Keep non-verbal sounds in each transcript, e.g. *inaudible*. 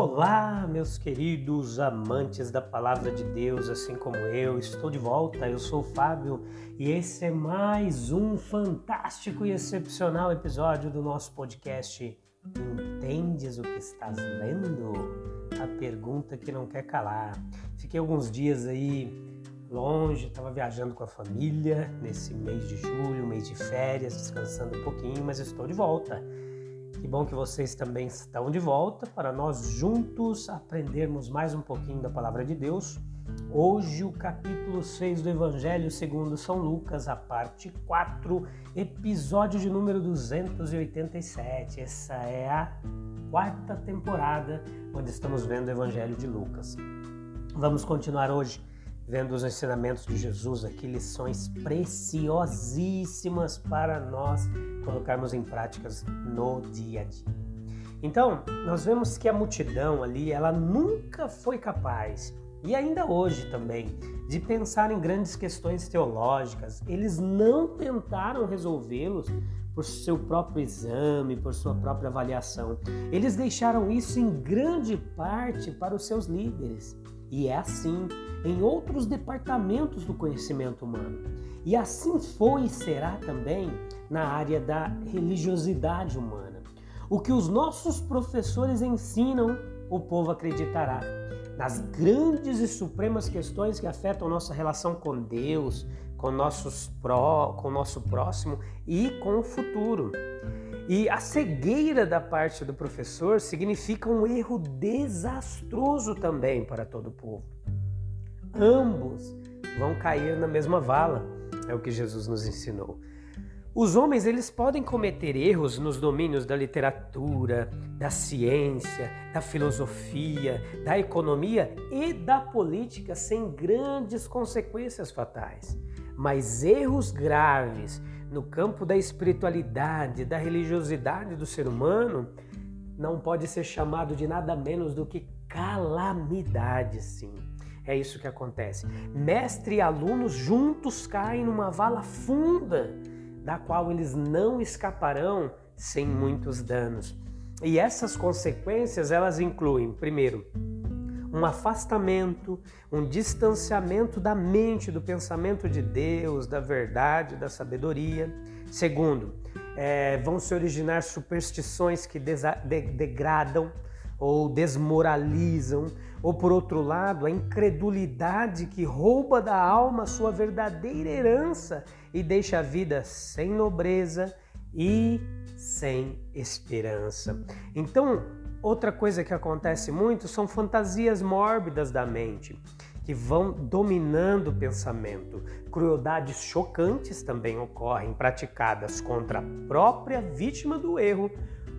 Olá, meus queridos amantes da palavra de Deus, assim como eu, estou de volta. Eu sou o Fábio e esse é mais um fantástico e excepcional episódio do nosso podcast. Entendes o que estás lendo? A pergunta que não quer calar. Fiquei alguns dias aí longe, estava viajando com a família nesse mês de julho, mês de férias, descansando um pouquinho, mas estou de volta. Que bom que vocês também estão de volta para nós juntos aprendermos mais um pouquinho da palavra de Deus. Hoje, o capítulo 6 do Evangelho segundo São Lucas, a parte 4, episódio de número 287. Essa é a quarta temporada onde estamos vendo o Evangelho de Lucas. Vamos continuar hoje vendo os ensinamentos de Jesus aqui, lições preciosíssimas para nós colocarmos em práticas no dia a dia. Então, nós vemos que a multidão ali, ela nunca foi capaz, e ainda hoje também, de pensar em grandes questões teológicas. Eles não tentaram resolvê-los por seu próprio exame, por sua própria avaliação. Eles deixaram isso em grande parte para os seus líderes. E é assim em outros departamentos do conhecimento humano. E assim foi e será também na área da religiosidade humana. O que os nossos professores ensinam, o povo acreditará. Nas grandes e supremas questões que afetam nossa relação com Deus, com, nossos pró, com o nosso próximo e com o futuro. E a cegueira da parte do professor significa um erro desastroso também para todo o povo ambos vão cair na mesma vala. É o que Jesus nos ensinou. Os homens eles podem cometer erros nos domínios da literatura, da ciência, da filosofia, da economia e da política sem grandes consequências fatais. Mas erros graves no campo da espiritualidade, da religiosidade do ser humano, não pode ser chamado de nada menos do que calamidade, sim. É isso que acontece. Mestre e alunos juntos caem numa vala funda, da qual eles não escaparão sem muitos danos. E essas consequências, elas incluem, primeiro, um afastamento, um distanciamento da mente, do pensamento de Deus, da verdade, da sabedoria. Segundo, é, vão se originar superstições que de degradam ou desmoralizam, ou por outro lado, a incredulidade que rouba da alma sua verdadeira herança e deixa a vida sem nobreza e sem esperança. Então, outra coisa que acontece muito são fantasias mórbidas da mente que vão dominando o pensamento. Crueldades chocantes também ocorrem, praticadas contra a própria vítima do erro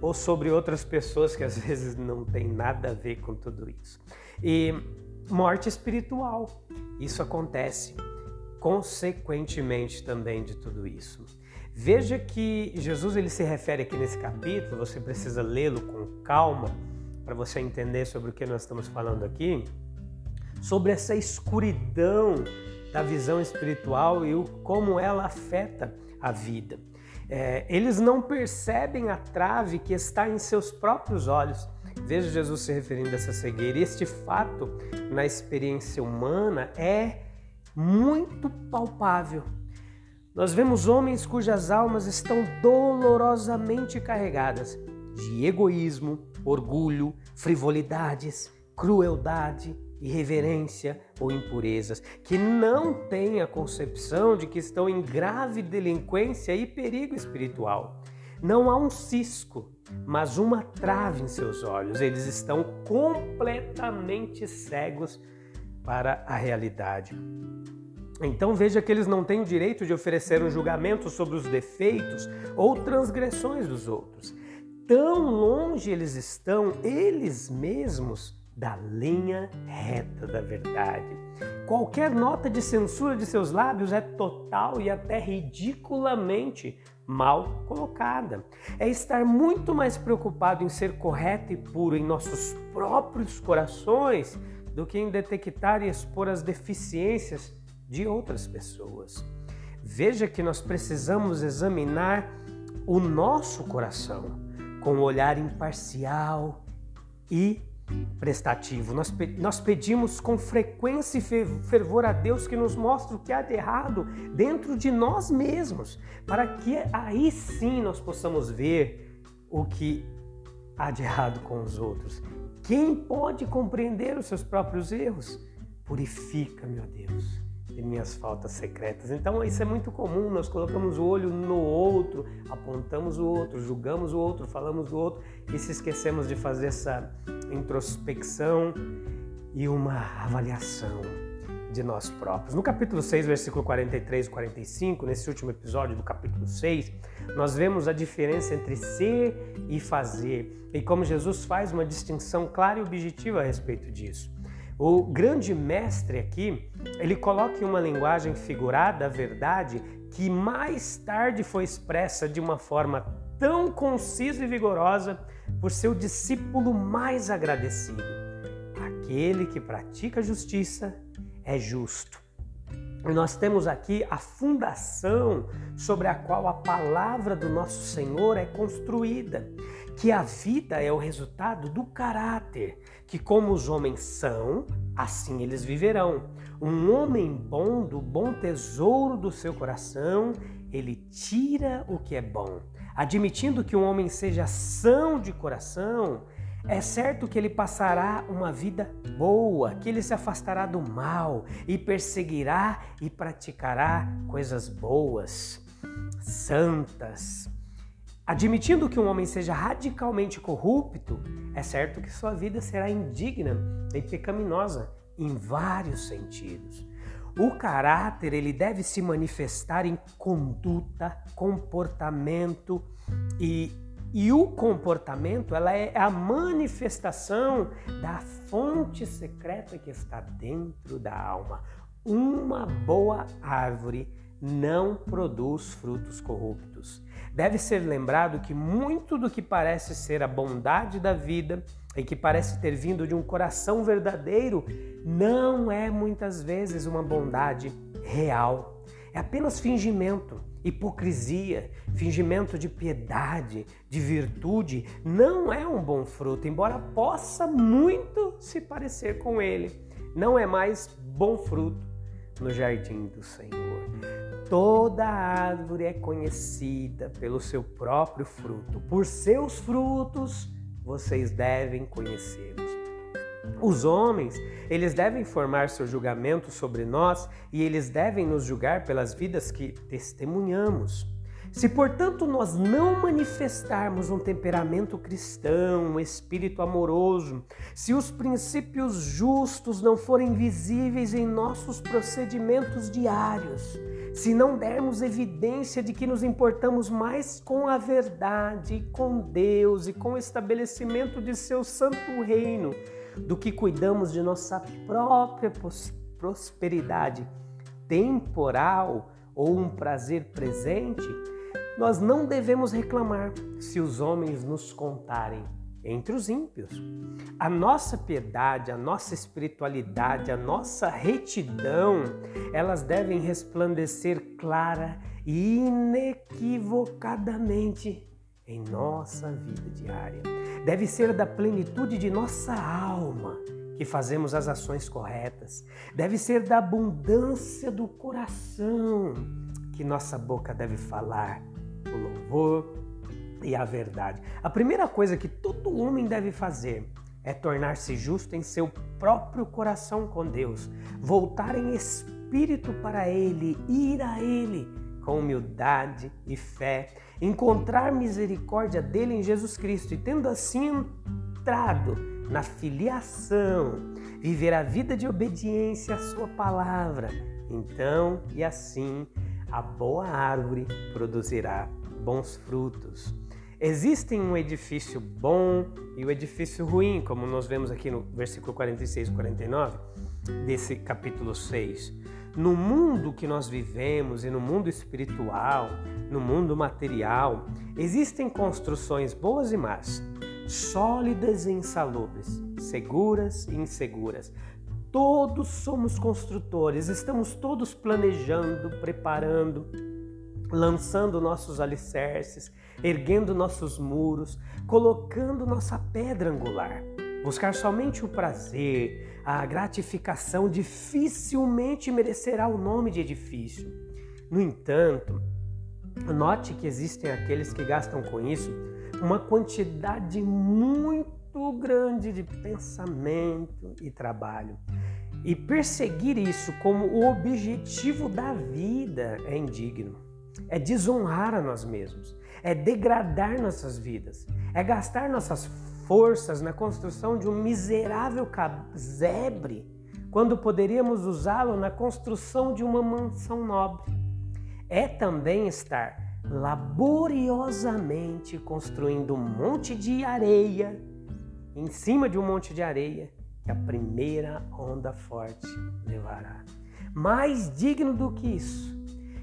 ou sobre outras pessoas que às *laughs* vezes não tem nada a ver com tudo isso. E morte espiritual, isso acontece consequentemente também de tudo isso. Veja que Jesus ele se refere aqui nesse capítulo, você precisa lê-lo com calma para você entender sobre o que nós estamos falando aqui, sobre essa escuridão da visão espiritual e o, como ela afeta a vida. É, eles não percebem a trave que está em seus próprios olhos. Veja Jesus se referindo a essa cegueira. Este fato, na experiência humana, é muito palpável. Nós vemos homens cujas almas estão dolorosamente carregadas de egoísmo, orgulho, frivolidades, crueldade, irreverência ou impurezas, que não têm a concepção de que estão em grave delinquência e perigo espiritual. Não há um cisco, mas uma trave em seus olhos. Eles estão completamente cegos para a realidade. Então veja que eles não têm o direito de oferecer um julgamento sobre os defeitos ou transgressões dos outros. Tão longe eles estão, eles mesmos, da linha reta da verdade. Qualquer nota de censura de seus lábios é total e até ridiculamente mal colocada. É estar muito mais preocupado em ser correto e puro em nossos próprios corações do que em detectar e expor as deficiências de outras pessoas. Veja que nós precisamos examinar o nosso coração com um olhar imparcial e prestativo. Nós, nós pedimos com frequência e fervor a Deus que nos mostre o que há de errado dentro de nós mesmos, para que aí sim nós possamos ver o que há de errado com os outros. Quem pode compreender os seus próprios erros? Purifica, meu Deus de minhas faltas secretas. Então isso é muito comum, nós colocamos o olho no outro, apontamos o outro, julgamos o outro, falamos do outro e se esquecemos de fazer essa introspecção e uma avaliação de nós próprios. No capítulo 6, versículo 43 e 45, nesse último episódio do capítulo 6, nós vemos a diferença entre ser e fazer e como Jesus faz uma distinção clara e objetiva a respeito disso. O grande mestre aqui, ele coloca em uma linguagem figurada a verdade que mais tarde foi expressa de uma forma tão concisa e vigorosa por seu discípulo mais agradecido. Aquele que pratica justiça é justo. E nós temos aqui a fundação sobre a qual a palavra do nosso Senhor é construída, que a vida é o resultado do caráter, que como os homens são, assim eles viverão. Um homem bom, do bom tesouro do seu coração, ele tira o que é bom. Admitindo que um homem seja são de coração, é certo que ele passará uma vida boa, que ele se afastará do mal e perseguirá e praticará coisas boas, santas. Admitindo que um homem seja radicalmente corrupto, é certo que sua vida será indigna e pecaminosa em vários sentidos. O caráter ele deve se manifestar em conduta, comportamento e e o comportamento, ela é a manifestação da fonte secreta que está dentro da alma. Uma boa árvore não produz frutos corruptos. Deve ser lembrado que muito do que parece ser a bondade da vida e que parece ter vindo de um coração verdadeiro não é muitas vezes uma bondade real. É apenas fingimento Hipocrisia, fingimento de piedade, de virtude, não é um bom fruto, embora possa muito se parecer com ele. Não é mais bom fruto no jardim do Senhor. Toda árvore é conhecida pelo seu próprio fruto. Por seus frutos vocês devem conhecê-los. Os homens, eles devem formar seu julgamento sobre nós e eles devem nos julgar pelas vidas que testemunhamos. Se, portanto, nós não manifestarmos um temperamento cristão, um espírito amoroso, se os princípios justos não forem visíveis em nossos procedimentos diários, se não dermos evidência de que nos importamos mais com a verdade, com Deus e com o estabelecimento de seu santo reino, do que cuidamos de nossa própria prosperidade temporal ou um prazer presente, nós não devemos reclamar se os homens nos contarem entre os ímpios. A nossa piedade, a nossa espiritualidade, a nossa retidão, elas devem resplandecer clara e inequivocadamente em nossa vida diária. Deve ser da plenitude de nossa alma que fazemos as ações corretas. Deve ser da abundância do coração que nossa boca deve falar o louvor e a verdade. A primeira coisa que todo homem deve fazer é tornar-se justo em seu próprio coração com Deus, voltar em espírito para Ele, ir a Ele com humildade e fé encontrar misericórdia dele em Jesus Cristo e tendo assim entrado na filiação, viver a vida de obediência à sua palavra, Então e assim a boa árvore produzirá bons frutos. Existem um edifício bom e o um edifício ruim, como nós vemos aqui no versículo 46 e 49 desse capítulo 6. No mundo que nós vivemos e no mundo espiritual, no mundo material, existem construções boas e más, sólidas e insalubres, seguras e inseguras. Todos somos construtores, estamos todos planejando, preparando, lançando nossos alicerces, erguendo nossos muros, colocando nossa pedra angular. Buscar somente o prazer, a gratificação dificilmente merecerá o nome de edifício. No entanto, note que existem aqueles que gastam com isso uma quantidade muito grande de pensamento e trabalho. E perseguir isso como o objetivo da vida é indigno. É desonrar a nós mesmos, é degradar nossas vidas, é gastar nossas forças na construção de um miserável casebre, quando poderíamos usá-lo na construção de uma mansão nobre. É também estar laboriosamente construindo um monte de areia, em cima de um monte de areia, que a primeira onda forte levará. Mais digno do que isso,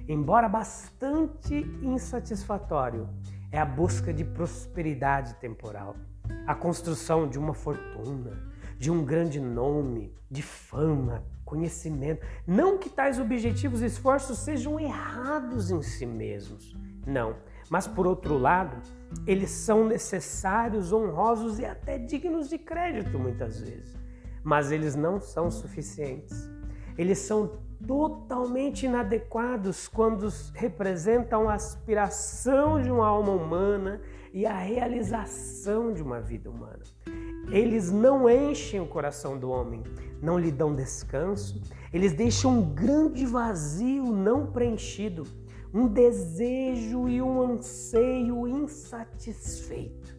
embora bastante insatisfatório, é a busca de prosperidade temporal a construção de uma fortuna, de um grande nome, de fama, conhecimento. Não que tais objetivos e esforços sejam errados em si mesmos, não. Mas por outro lado, eles são necessários, honrosos e até dignos de crédito muitas vezes. Mas eles não são suficientes. Eles são totalmente inadequados quando representam a aspiração de uma alma humana e a realização de uma vida humana. Eles não enchem o coração do homem, não lhe dão descanso, eles deixam um grande vazio não preenchido, um desejo e um anseio insatisfeito.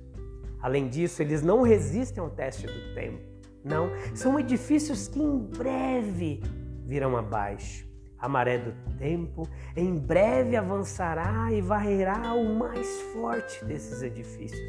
Além disso, eles não resistem ao teste do tempo. Não, são edifícios que em breve virão abaixo. A maré do tempo em breve avançará e varrerá o mais forte desses edifícios.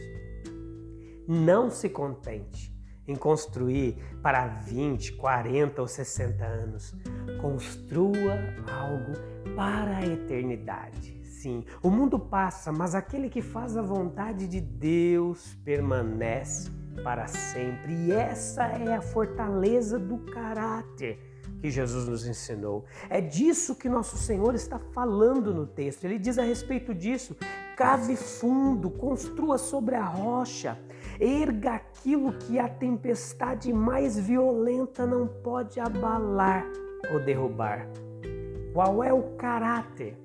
Não se contente em construir para 20, 40 ou 60 anos. Construa algo para a eternidade. Sim, o mundo passa, mas aquele que faz a vontade de Deus permanece para sempre. E essa é a fortaleza do caráter que Jesus nos ensinou. É disso que nosso Senhor está falando no texto. Ele diz a respeito disso: cave fundo, construa sobre a rocha, erga aquilo que a tempestade mais violenta não pode abalar ou derrubar. Qual é o caráter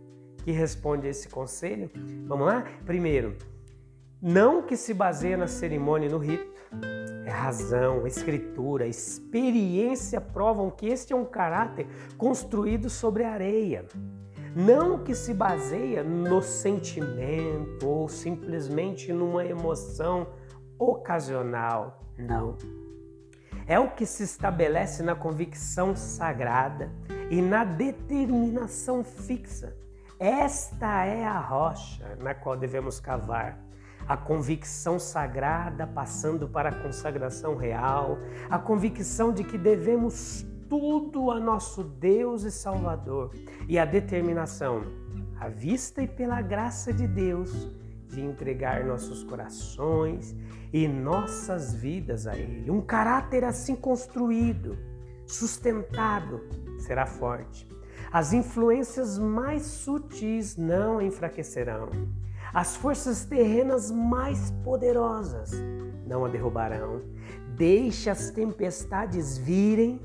que responde a esse conselho? Vamos lá? Primeiro, não que se baseia na cerimônia e no rito razão, escritura, experiência provam que este é um caráter construído sobre areia. Não que se baseia no sentimento ou simplesmente numa emoção ocasional. Não. É o que se estabelece na convicção sagrada e na determinação fixa. Esta é a rocha na qual devemos cavar a convicção sagrada passando para a consagração real, a convicção de que devemos tudo a nosso Deus e Salvador e a determinação, à vista e pela graça de Deus, de entregar nossos corações e nossas vidas a Ele. Um caráter assim construído, sustentado, será forte. As influências mais sutis não enfraquecerão as forças terrenas mais poderosas não a derrubarão. Deixe as tempestades virem,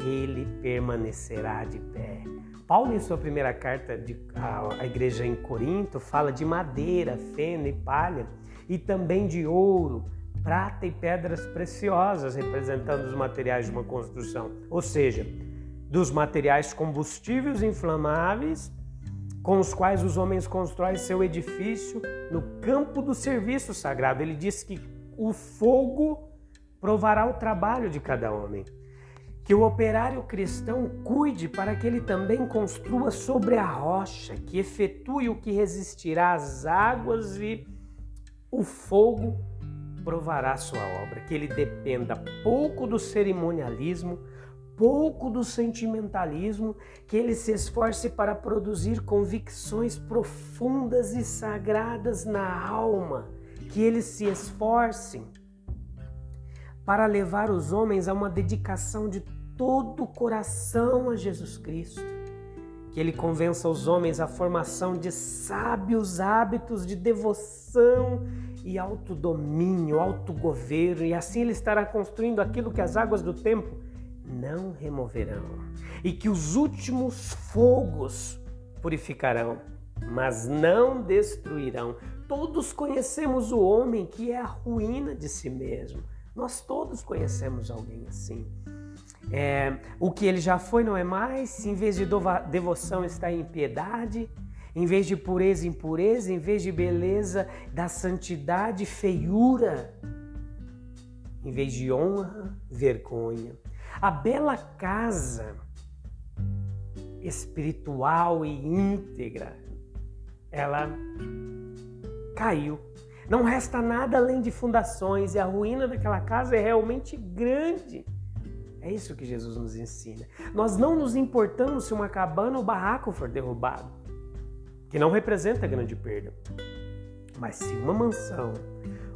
ele permanecerá de pé. Paulo, em sua primeira carta à igreja em Corinto, fala de madeira, feno e palha, e também de ouro, prata e pedras preciosas, representando os materiais de uma construção. Ou seja, dos materiais combustíveis inflamáveis com os quais os homens constroem seu edifício no campo do serviço sagrado. Ele diz que o fogo provará o trabalho de cada homem. Que o operário cristão cuide para que ele também construa sobre a rocha, que efetue o que resistirá às águas e o fogo provará sua obra, que ele dependa pouco do cerimonialismo, pouco do sentimentalismo, que ele se esforce para produzir convicções profundas e sagradas na alma, que ele se esforce para levar os homens a uma dedicação de todo o coração a Jesus Cristo. Que ele convença os homens à formação de sábios hábitos de devoção e autodomínio, autogoverno, e assim ele estará construindo aquilo que as águas do tempo não removerão, e que os últimos fogos purificarão, mas não destruirão. Todos conhecemos o homem que é a ruína de si mesmo. Nós todos conhecemos alguém assim. É, o que ele já foi não é mais, em vez de devoção está em piedade, em vez de pureza, impureza, em vez de beleza, da santidade, feiura, em vez de honra, vergonha. A bela casa espiritual e íntegra, ela caiu. Não resta nada além de fundações e a ruína daquela casa é realmente grande. É isso que Jesus nos ensina. Nós não nos importamos se uma cabana ou barraco for derrubado, que não representa grande perda. Mas se uma mansão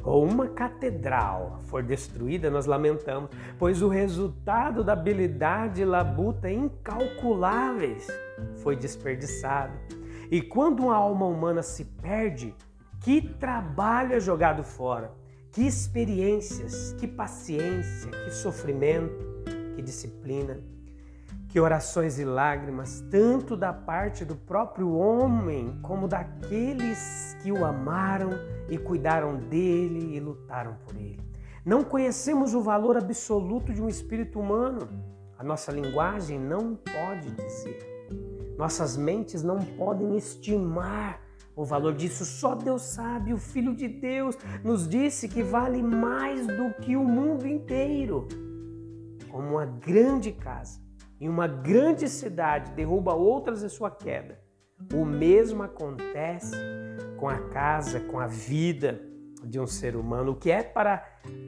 ou uma catedral for destruída, nós lamentamos, pois o resultado da habilidade e labuta incalculáveis foi desperdiçado. E quando uma alma humana se perde, que trabalho é jogado fora, que experiências, que paciência, que sofrimento que disciplina, que orações e lágrimas, tanto da parte do próprio homem como daqueles que o amaram e cuidaram dele e lutaram por ele. Não conhecemos o valor absoluto de um espírito humano. A nossa linguagem não pode dizer. Nossas mentes não podem estimar o valor disso. Só Deus sabe. O Filho de Deus nos disse que vale mais do que o mundo inteiro como uma grande casa em uma grande cidade derruba outras em sua queda. O mesmo acontece com a casa, com a vida de um ser humano, o que é para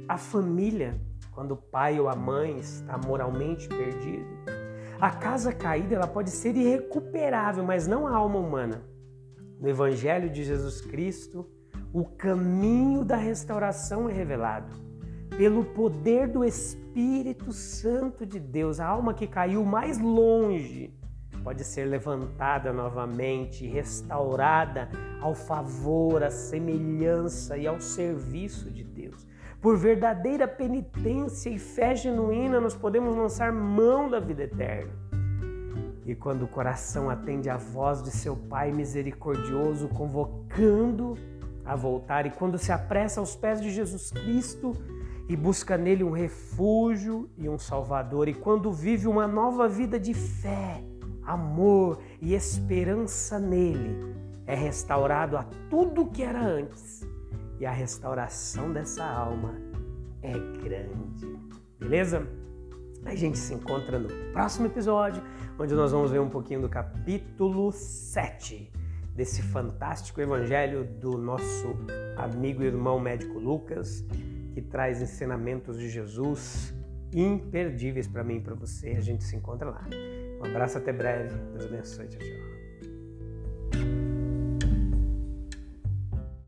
a família quando o pai ou a mãe está moralmente perdido. A casa caída ela pode ser irrecuperável, mas não a alma humana. No Evangelho de Jesus Cristo, o caminho da restauração é revelado pelo poder do Espírito Santo de Deus, a alma que caiu mais longe pode ser levantada novamente, restaurada ao favor, à semelhança e ao serviço de Deus. Por verdadeira penitência e fé genuína, nós podemos lançar mão da vida eterna. E quando o coração atende à voz de seu Pai misericordioso, convocando a voltar, e quando se apressa aos pés de Jesus Cristo, e busca nele um refúgio e um salvador. E quando vive uma nova vida de fé, amor e esperança nele, é restaurado a tudo que era antes. E a restauração dessa alma é grande. Beleza? A gente se encontra no próximo episódio, onde nós vamos ver um pouquinho do capítulo 7 desse fantástico evangelho do nosso amigo e irmão médico Lucas que traz ensinamentos de Jesus imperdíveis para mim e para você. A gente se encontra lá. Um abraço, até breve. Deus abençoe. Tchau, tchau.